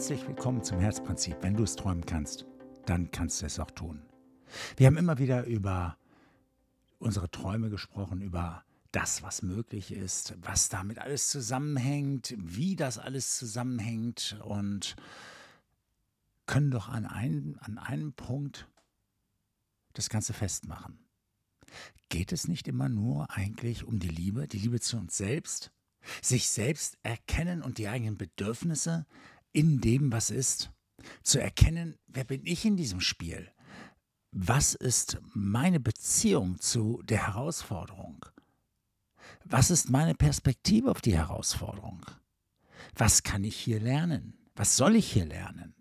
Herzlich willkommen zum Herzprinzip. Wenn du es träumen kannst, dann kannst du es auch tun. Wir haben immer wieder über unsere Träume gesprochen, über das, was möglich ist, was damit alles zusammenhängt, wie das alles zusammenhängt und können doch an einem, an einem Punkt das Ganze festmachen. Geht es nicht immer nur eigentlich um die Liebe, die Liebe zu uns selbst? Sich selbst erkennen und die eigenen Bedürfnisse in dem, was ist? Zu erkennen, wer bin ich in diesem Spiel? Was ist meine Beziehung zu der Herausforderung? Was ist meine Perspektive auf die Herausforderung? Was kann ich hier lernen? Was soll ich hier lernen?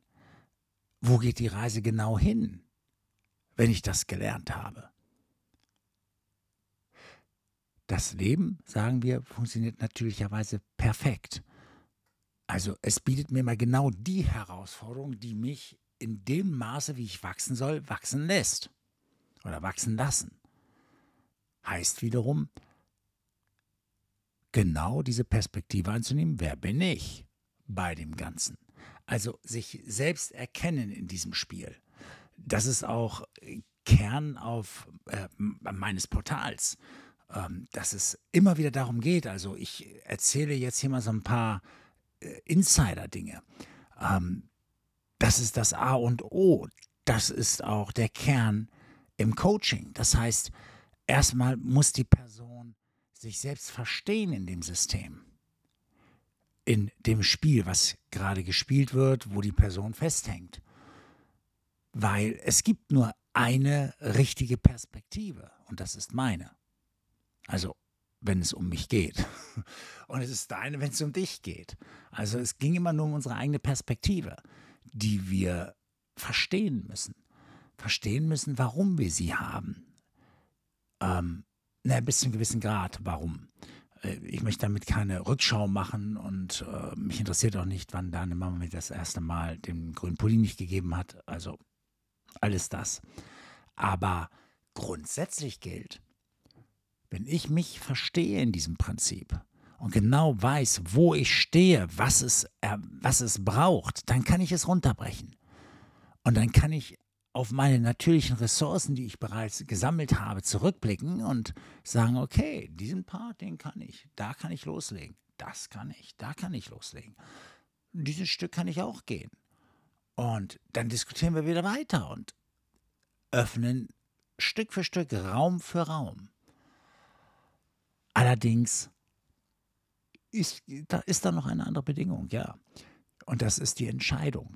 Wo geht die Reise genau hin, wenn ich das gelernt habe? Das Leben, sagen wir, funktioniert natürlicherweise perfekt. Also es bietet mir mal genau die Herausforderung, die mich in dem Maße, wie ich wachsen soll, wachsen lässt oder wachsen lassen. Heißt wiederum, genau diese Perspektive anzunehmen, wer bin ich bei dem Ganzen? Also sich selbst erkennen in diesem Spiel. Das ist auch Kern auf, äh, meines Portals, ähm, dass es immer wieder darum geht. Also ich erzähle jetzt hier mal so ein paar Insider-Dinge. Ähm, das ist das A und O. Das ist auch der Kern im Coaching. Das heißt, erstmal muss die Person sich selbst verstehen in dem System, in dem Spiel, was gerade gespielt wird, wo die Person festhängt. Weil es gibt nur eine richtige Perspektive und das ist meine. Also wenn es um mich geht. Und es ist deine, wenn es um dich geht. Also es ging immer nur um unsere eigene Perspektive die wir verstehen müssen. Verstehen müssen, warum wir sie haben. Ähm, na, bis zu einem gewissen Grad, warum. Äh, ich möchte damit keine Rückschau machen und äh, mich interessiert auch nicht, wann deine Mama mir das erste Mal den grünen Pulli nicht gegeben hat. Also alles das. Aber grundsätzlich gilt, wenn ich mich verstehe in diesem Prinzip, und genau weiß, wo ich stehe, was es, äh, was es braucht, dann kann ich es runterbrechen. Und dann kann ich auf meine natürlichen Ressourcen, die ich bereits gesammelt habe, zurückblicken und sagen, okay, diesen Part, den kann ich, da kann ich loslegen, das kann ich, da kann ich loslegen. Dieses Stück kann ich auch gehen. Und dann diskutieren wir wieder weiter und öffnen Stück für Stück, Raum für Raum. Allerdings ist, da ist da noch eine andere Bedingung, ja. Und das ist die Entscheidung.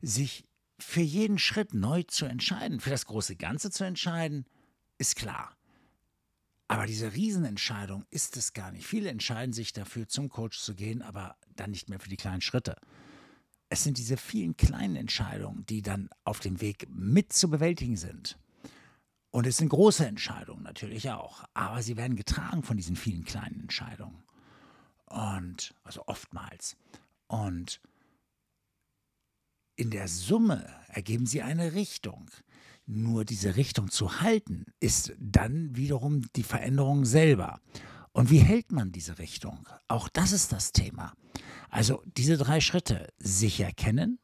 Sich für jeden Schritt neu zu entscheiden, für das große Ganze zu entscheiden, ist klar. Aber diese Riesenentscheidung ist es gar nicht. Viele entscheiden sich dafür, zum Coach zu gehen, aber dann nicht mehr für die kleinen Schritte. Es sind diese vielen kleinen Entscheidungen, die dann auf dem Weg mit zu bewältigen sind. Und es sind große Entscheidungen natürlich auch, aber sie werden getragen von diesen vielen kleinen Entscheidungen. Und also oftmals. Und in der Summe ergeben sie eine Richtung. Nur diese Richtung zu halten, ist dann wiederum die Veränderung selber. Und wie hält man diese Richtung? Auch das ist das Thema. Also diese drei Schritte, sich erkennen,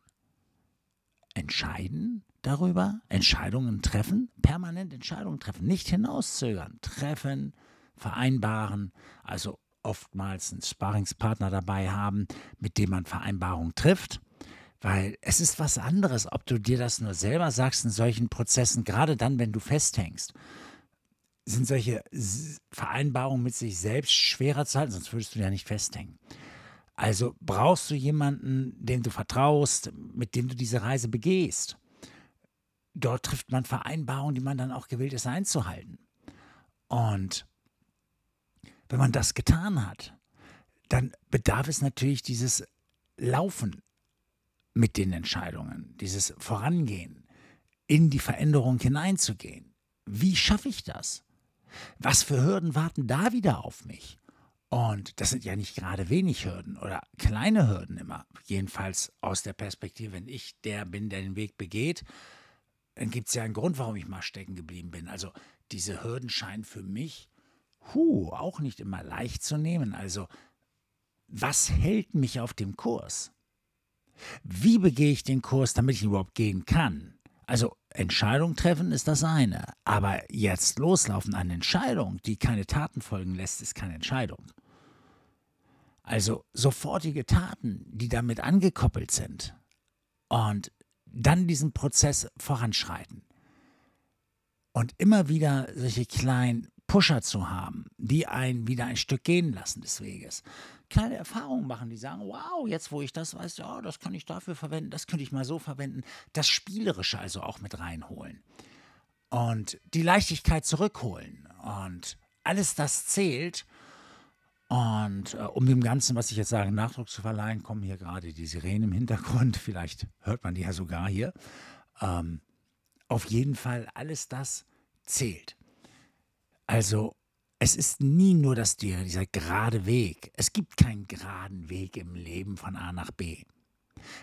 entscheiden darüber, Entscheidungen treffen, permanent Entscheidungen treffen, nicht hinauszögern, treffen, vereinbaren, also oftmals einen Sparingspartner dabei haben, mit dem man Vereinbarungen trifft. Weil es ist was anderes, ob du dir das nur selber sagst in solchen Prozessen, gerade dann, wenn du festhängst. Sind solche Vereinbarungen mit sich selbst schwerer zu halten, sonst würdest du ja nicht festhängen. Also brauchst du jemanden, dem du vertraust, mit dem du diese Reise begehst. Dort trifft man Vereinbarungen, die man dann auch gewillt ist einzuhalten. Und wenn man das getan hat, dann bedarf es natürlich dieses Laufen mit den Entscheidungen, dieses Vorangehen, in die Veränderung hineinzugehen. Wie schaffe ich das? Was für Hürden warten da wieder auf mich? Und das sind ja nicht gerade wenig Hürden oder kleine Hürden immer. Jedenfalls aus der Perspektive, wenn ich der bin, der den Weg begeht, dann gibt es ja einen Grund, warum ich mal stecken geblieben bin. Also diese Hürden scheinen für mich Huh, auch nicht immer leicht zu nehmen. Also, was hält mich auf dem Kurs? Wie begehe ich den Kurs, damit ich überhaupt gehen kann? Also Entscheidung treffen ist das eine, aber jetzt loslaufen an Entscheidung, die keine Taten folgen lässt, ist keine Entscheidung. Also sofortige Taten, die damit angekoppelt sind und dann diesen Prozess voranschreiten. Und immer wieder solche kleinen Pusher zu haben, die einen wieder ein Stück gehen lassen des Weges. Kleine Erfahrungen machen, die sagen, wow, jetzt wo ich das weiß, ja, das kann ich dafür verwenden, das könnte ich mal so verwenden. Das Spielerische also auch mit reinholen. Und die Leichtigkeit zurückholen. Und alles das zählt. Und äh, um dem Ganzen, was ich jetzt sage, Nachdruck zu verleihen, kommen hier gerade die Sirenen im Hintergrund. Vielleicht hört man die ja sogar hier. Ähm, auf jeden Fall, alles das zählt. Also, es ist nie nur das, dieser gerade Weg. Es gibt keinen geraden Weg im Leben von A nach B.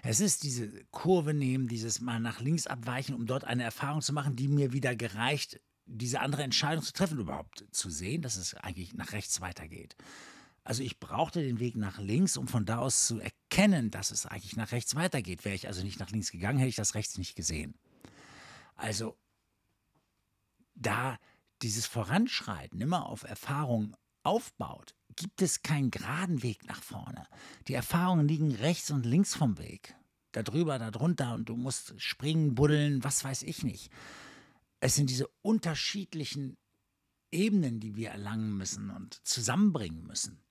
Es ist diese Kurve nehmen, dieses Mal nach links abweichen, um dort eine Erfahrung zu machen, die mir wieder gereicht, diese andere Entscheidung zu treffen, überhaupt zu sehen, dass es eigentlich nach rechts weitergeht. Also ich brauchte den Weg nach links, um von da aus zu erkennen, dass es eigentlich nach rechts weitergeht. Wäre ich also nicht nach links gegangen, hätte ich das rechts nicht gesehen. Also da dieses Voranschreiten immer auf Erfahrung aufbaut, gibt es keinen geraden Weg nach vorne. Die Erfahrungen liegen rechts und links vom Weg. Da drüber, da drunter und du musst springen, buddeln, was weiß ich nicht. Es sind diese unterschiedlichen Ebenen, die wir erlangen müssen und zusammenbringen müssen.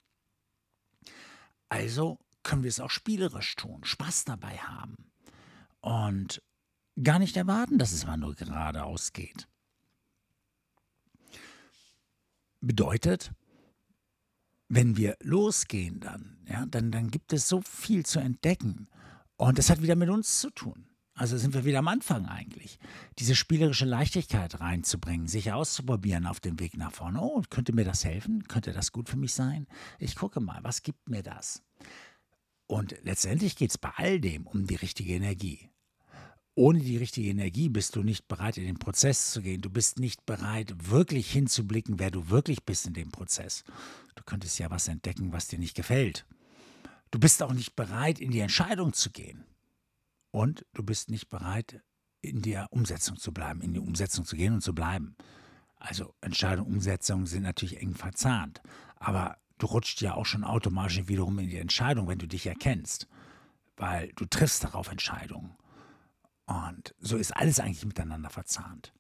Also können wir es auch spielerisch tun, Spaß dabei haben und gar nicht erwarten, dass es mal nur geradeaus geht. Bedeutet, wenn wir losgehen dann, ja, dann, dann gibt es so viel zu entdecken. Und das hat wieder mit uns zu tun. Also sind wir wieder am Anfang eigentlich. Diese spielerische Leichtigkeit reinzubringen, sich auszuprobieren auf dem Weg nach vorne. Oh, könnte mir das helfen? Könnte das gut für mich sein? Ich gucke mal, was gibt mir das? Und letztendlich geht es bei all dem um die richtige Energie ohne die richtige Energie bist du nicht bereit, in den Prozess zu gehen. Du bist nicht bereit, wirklich hinzublicken, wer du wirklich bist in dem Prozess. Du könntest ja was entdecken, was dir nicht gefällt. Du bist auch nicht bereit, in die Entscheidung zu gehen. Und du bist nicht bereit, in der Umsetzung zu bleiben, in die Umsetzung zu gehen und zu bleiben. Also Entscheidung und Umsetzung sind natürlich eng verzahnt. Aber du rutscht ja auch schon automatisch wiederum in die Entscheidung, wenn du dich erkennst. Weil du triffst darauf Entscheidungen. Und so ist alles eigentlich miteinander verzahnt.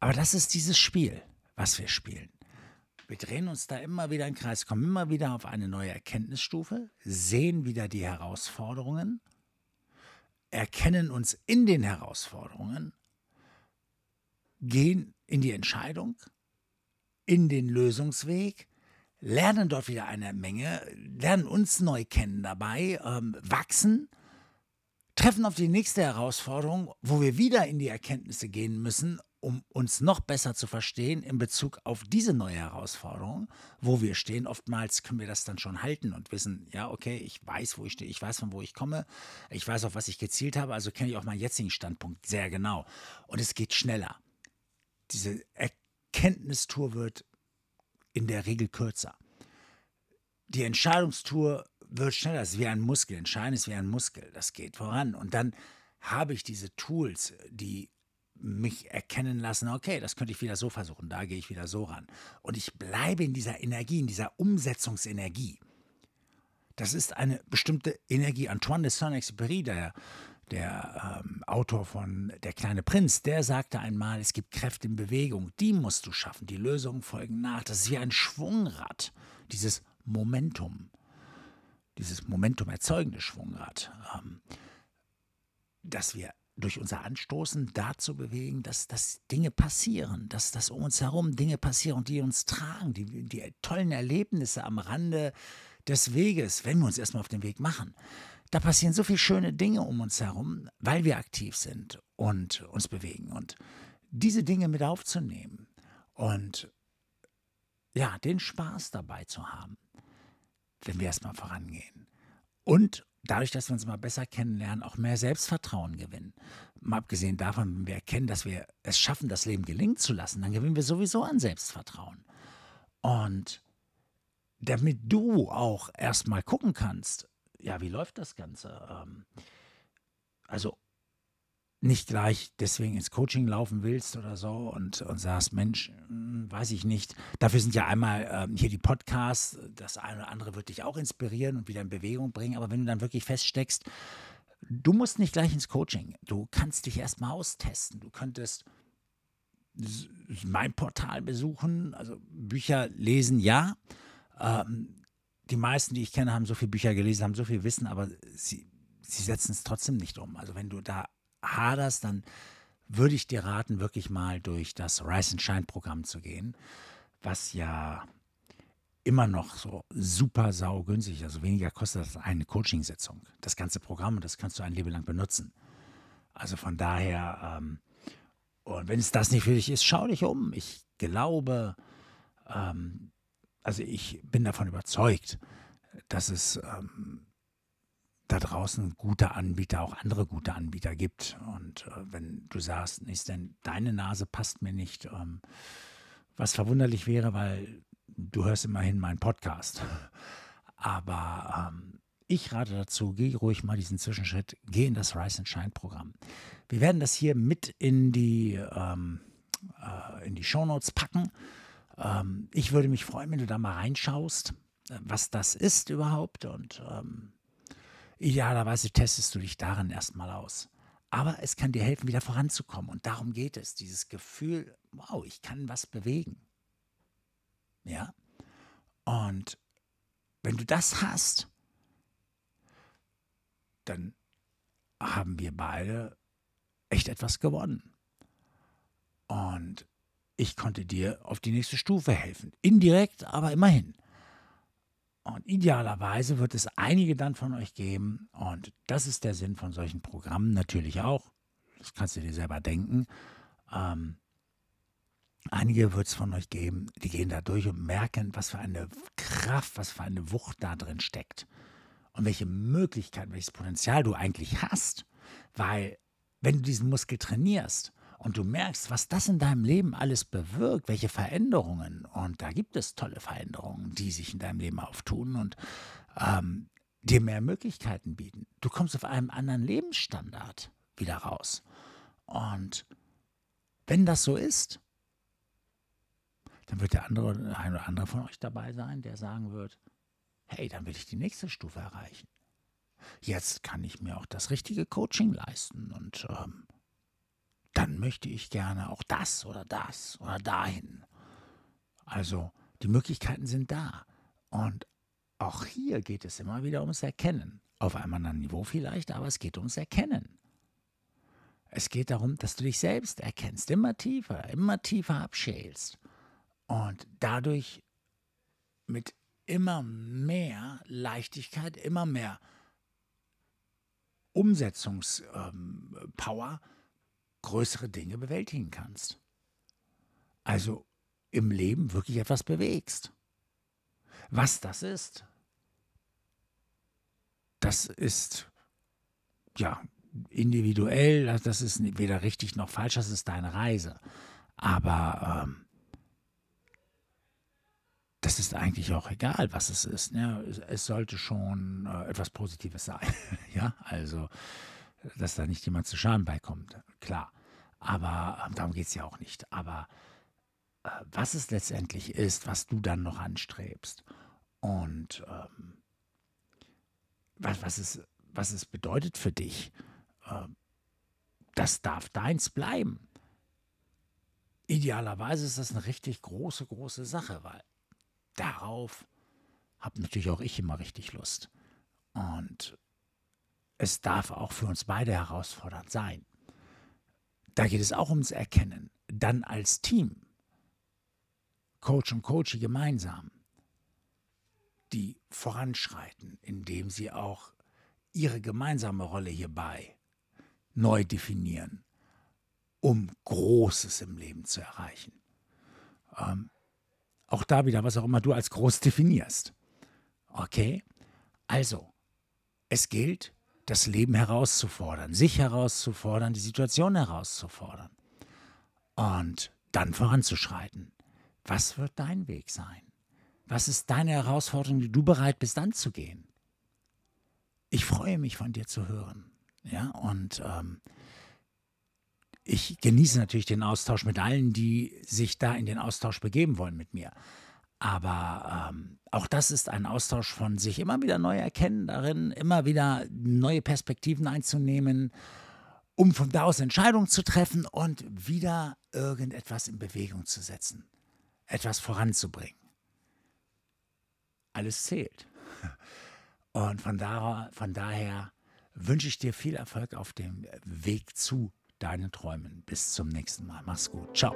Aber das ist dieses Spiel, was wir spielen. Wir drehen uns da immer wieder im Kreis, kommen immer wieder auf eine neue Erkenntnisstufe, sehen wieder die Herausforderungen, erkennen uns in den Herausforderungen, gehen in die Entscheidung, in den Lösungsweg, lernen dort wieder eine Menge, lernen uns neu kennen dabei, ähm, wachsen treffen auf die nächste Herausforderung, wo wir wieder in die Erkenntnisse gehen müssen, um uns noch besser zu verstehen in Bezug auf diese neue Herausforderung, wo wir stehen. Oftmals können wir das dann schon halten und wissen, ja, okay, ich weiß, wo ich stehe, ich weiß, von wo ich komme, ich weiß, auf was ich gezielt habe, also kenne ich auch meinen jetzigen Standpunkt sehr genau. Und es geht schneller. Diese Erkenntnistour wird in der Regel kürzer. Die Entscheidungstour wird schneller. Es ist wie ein Muskel. Entscheiden ist wie ein Muskel. Das geht voran. Und dann habe ich diese Tools, die mich erkennen lassen, okay, das könnte ich wieder so versuchen, da gehe ich wieder so ran. Und ich bleibe in dieser Energie, in dieser Umsetzungsenergie. Das ist eine bestimmte Energie. Antoine de Saint-Exupéry, der, der ähm, Autor von Der kleine Prinz, der sagte einmal, es gibt Kräfte in Bewegung, die musst du schaffen, die Lösungen folgen nach. Das ist wie ein Schwungrad, dieses Momentum dieses Momentum erzeugende Schwungrad, ähm, dass wir durch unser Anstoßen dazu bewegen, dass, dass Dinge passieren, dass, dass um uns herum Dinge passieren, die uns tragen, die, die tollen Erlebnisse am Rande des Weges, wenn wir uns erstmal auf den Weg machen. Da passieren so viele schöne Dinge um uns herum, weil wir aktiv sind und uns bewegen. Und diese Dinge mit aufzunehmen und ja, den Spaß dabei zu haben, wenn wir erstmal vorangehen. Und dadurch, dass wir uns mal besser kennenlernen, auch mehr Selbstvertrauen gewinnen. Mal abgesehen davon, wenn wir erkennen, dass wir es schaffen, das Leben gelingen zu lassen, dann gewinnen wir sowieso an Selbstvertrauen. Und damit du auch erstmal gucken kannst, ja, wie läuft das Ganze? Ähm, also nicht gleich deswegen ins Coaching laufen willst oder so und, und sagst, Mensch, hm, weiß ich nicht. Dafür sind ja einmal ähm, hier die Podcasts, das eine oder andere wird dich auch inspirieren und wieder in Bewegung bringen. Aber wenn du dann wirklich feststeckst, du musst nicht gleich ins Coaching. Du kannst dich erstmal austesten. Du könntest mein Portal besuchen, also Bücher lesen, ja. Ähm, die meisten, die ich kenne, haben so viele Bücher gelesen, haben so viel Wissen, aber sie, sie setzen es trotzdem nicht um. Also wenn du da haderst, dann würde ich dir raten, wirklich mal durch das Rise and Shine Programm zu gehen, was ja immer noch so super sau günstig, also weniger kostet als eine Coaching-Sitzung. Das ganze Programm, das kannst du ein Leben lang benutzen. Also von daher, ähm, und wenn es das nicht für dich ist, schau dich um. Ich glaube, ähm, also ich bin davon überzeugt, dass es ähm, da draußen gute Anbieter, auch andere gute Anbieter gibt. Und äh, wenn du sagst, ist denn deine Nase passt mir nicht, ähm, was verwunderlich wäre, weil du hörst immerhin meinen Podcast. Aber ähm, ich rate dazu, geh ruhig mal diesen Zwischenschritt, geh in das Rise and Shine Programm. Wir werden das hier mit in die, ähm, äh, in die Shownotes packen. Ähm, ich würde mich freuen, wenn du da mal reinschaust, äh, was das ist überhaupt und ähm, Idealerweise testest du dich darin erstmal aus. Aber es kann dir helfen, wieder voranzukommen. Und darum geht es. Dieses Gefühl, wow, ich kann was bewegen. Ja? Und wenn du das hast, dann haben wir beide echt etwas gewonnen. Und ich konnte dir auf die nächste Stufe helfen. Indirekt, aber immerhin. Und idealerweise wird es einige dann von euch geben, und das ist der Sinn von solchen Programmen natürlich auch, das kannst du dir selber denken, ähm, einige wird es von euch geben, die gehen da durch und merken, was für eine Kraft, was für eine Wucht da drin steckt. Und welche Möglichkeiten, welches Potenzial du eigentlich hast, weil wenn du diesen Muskel trainierst und du merkst, was das in deinem Leben alles bewirkt, welche Veränderungen, und da gibt es tolle Veränderungen, die sich in deinem Leben auftun und ähm, dir mehr Möglichkeiten bieten. Du kommst auf einem anderen Lebensstandard wieder raus. Und wenn das so ist, dann wird der andere, ein oder andere von euch dabei sein, der sagen wird, hey, dann will ich die nächste Stufe erreichen. Jetzt kann ich mir auch das richtige Coaching leisten und ähm, dann möchte ich gerne auch das oder das oder dahin. Also die Möglichkeiten sind da. Und auch hier geht es immer wieder ums Erkennen. Auf einem anderen Niveau vielleicht, aber es geht ums Erkennen. Es geht darum, dass du dich selbst erkennst, immer tiefer, immer tiefer abschälst und dadurch mit immer mehr Leichtigkeit, immer mehr Umsetzungspower ähm, größere Dinge bewältigen kannst. Also im Leben wirklich etwas bewegst. Was das ist, das ist ja individuell, das ist weder richtig noch falsch, das ist deine Reise. Aber ähm, das ist eigentlich auch egal, was es ist. Ne? Es, es, sollte schon äh, etwas Positives sein. ja, also dass da nicht jemand zu Schaden beikommt, klar. Aber äh, darum geht es ja auch nicht. Aber äh, was es letztendlich ist, was du dann noch anstrebst und ähm, was, was, es, was es bedeutet für dich, äh, das darf deins bleiben. Idealerweise ist das eine richtig große, große Sache, weil darauf habe natürlich auch ich immer richtig Lust. Und es darf auch für uns beide herausfordernd sein. Da geht es auch ums Erkennen. Dann als Team, Coach und Coachie gemeinsam, die voranschreiten, indem sie auch ihre gemeinsame Rolle hierbei neu definieren, um Großes im Leben zu erreichen. Ähm, auch da wieder, was auch immer du als groß definierst. Okay? Also, es gilt, das Leben herauszufordern, sich herauszufordern, die Situation herauszufordern und dann voranzuschreiten. Was wird dein Weg sein? Was ist deine Herausforderung, die du bereit bist anzugehen? ich freue mich von dir zu hören. Ja, und ähm, ich genieße natürlich den Austausch mit allen, die sich da in den Austausch begeben wollen mit mir. Aber ähm, auch das ist ein Austausch von sich immer wieder neu erkennen darin, immer wieder neue Perspektiven einzunehmen, um von da aus Entscheidungen zu treffen und wieder irgendetwas in Bewegung zu setzen, etwas voranzubringen. Alles zählt. Und von, da, von daher wünsche ich dir viel Erfolg auf dem Weg zu deinen Träumen. Bis zum nächsten Mal. Mach's gut. Ciao.